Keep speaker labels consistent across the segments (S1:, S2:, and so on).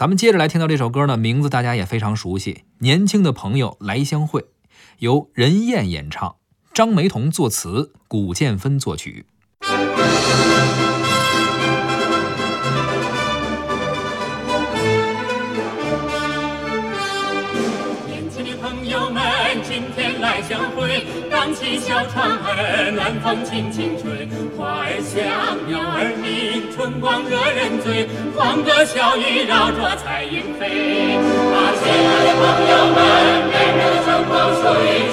S1: 咱们接着来听到这首歌呢，名字大家也非常熟悉，《年轻的朋友来相会》，由任燕演唱，张梅彤作词，古建芬作曲。
S2: 荡起小船儿，暖风轻轻吹，花儿香，鸟儿鸣，春光惹人醉，欢歌笑语绕着彩云飞。啊，亲爱的朋友们，美妙的春光属于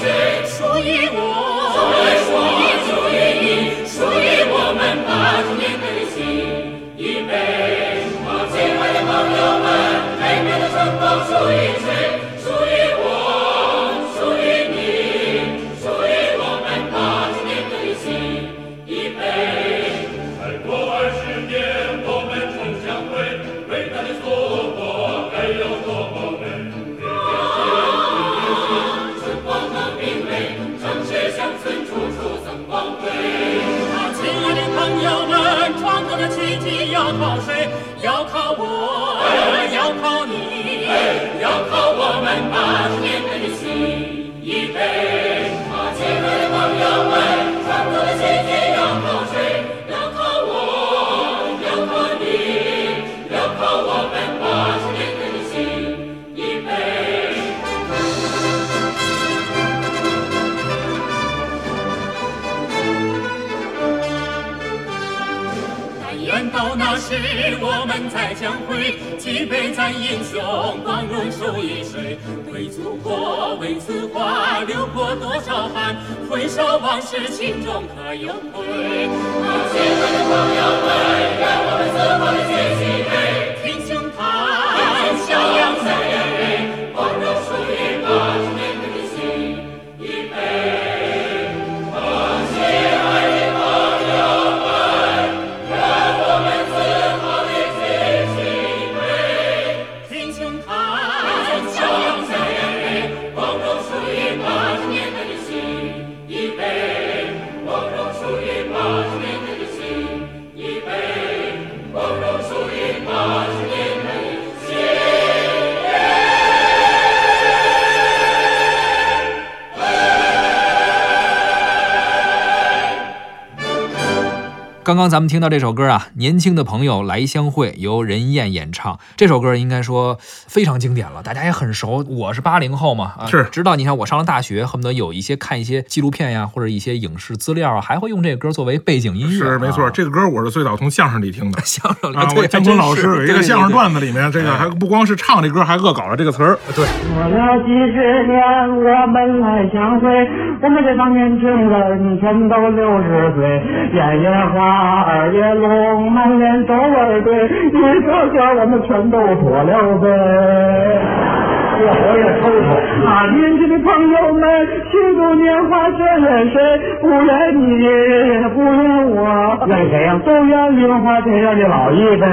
S2: 要靠谁？要靠我，要靠你，要靠我们但愿到那时我们再相会，举杯赞英雄，光荣属于谁？为祖国，为此花，流过多少汗？回首往事，心中可有愧？啊，亲爱的朋友们，让我们自豪地
S1: 刚刚咱们听到这首歌啊，《年轻的朋友来相会》，由任燕演唱。这首歌应该说非常经典了，大家也很熟。我是八零后嘛，啊，
S3: 是
S1: 知道。你看我上了大学，恨不得有一些看一些纪录片呀，或者一些影视资料啊，还会用这个歌作为背景音乐。
S3: 是没错，
S1: 啊
S3: 这个歌我是最早从相声里听的
S1: 相声里
S3: 啊。
S1: 对
S3: 我姜昆老师有一个相声段
S1: 子，
S3: 里面，这个
S1: 哎
S3: 还不光是唱这歌，还恶搞了这个词儿。
S1: 对，
S4: 过了几十年，我们来相会，我们这帮年轻人全都六十岁，眼也花，耳也聋，满脸皱纹堆，一个个我们全都脱了背。越活越抽抽啊！年轻的朋友们，虚度年华，谁怨谁？不怨你，不怨我，怨谁呀？都怨零花钱让你老一辈。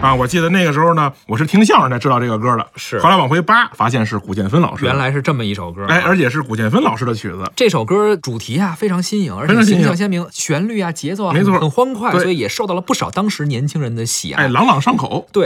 S3: 啊，我记得那个时候呢，我是听相声才知道这个歌的，
S1: 是
S3: 后来往回扒，发现是古建芬老师的。
S1: 原来是这么一首歌啊。
S3: 哎，而且是古建芬老师的曲子。
S1: 这首歌主题啊非常新颖，而且形象鲜明，旋律啊节奏啊
S3: 没错
S1: 很很欢快，所以也受到了不少当时年轻人的喜爱。
S3: 哎，朗朗上口。
S1: 对。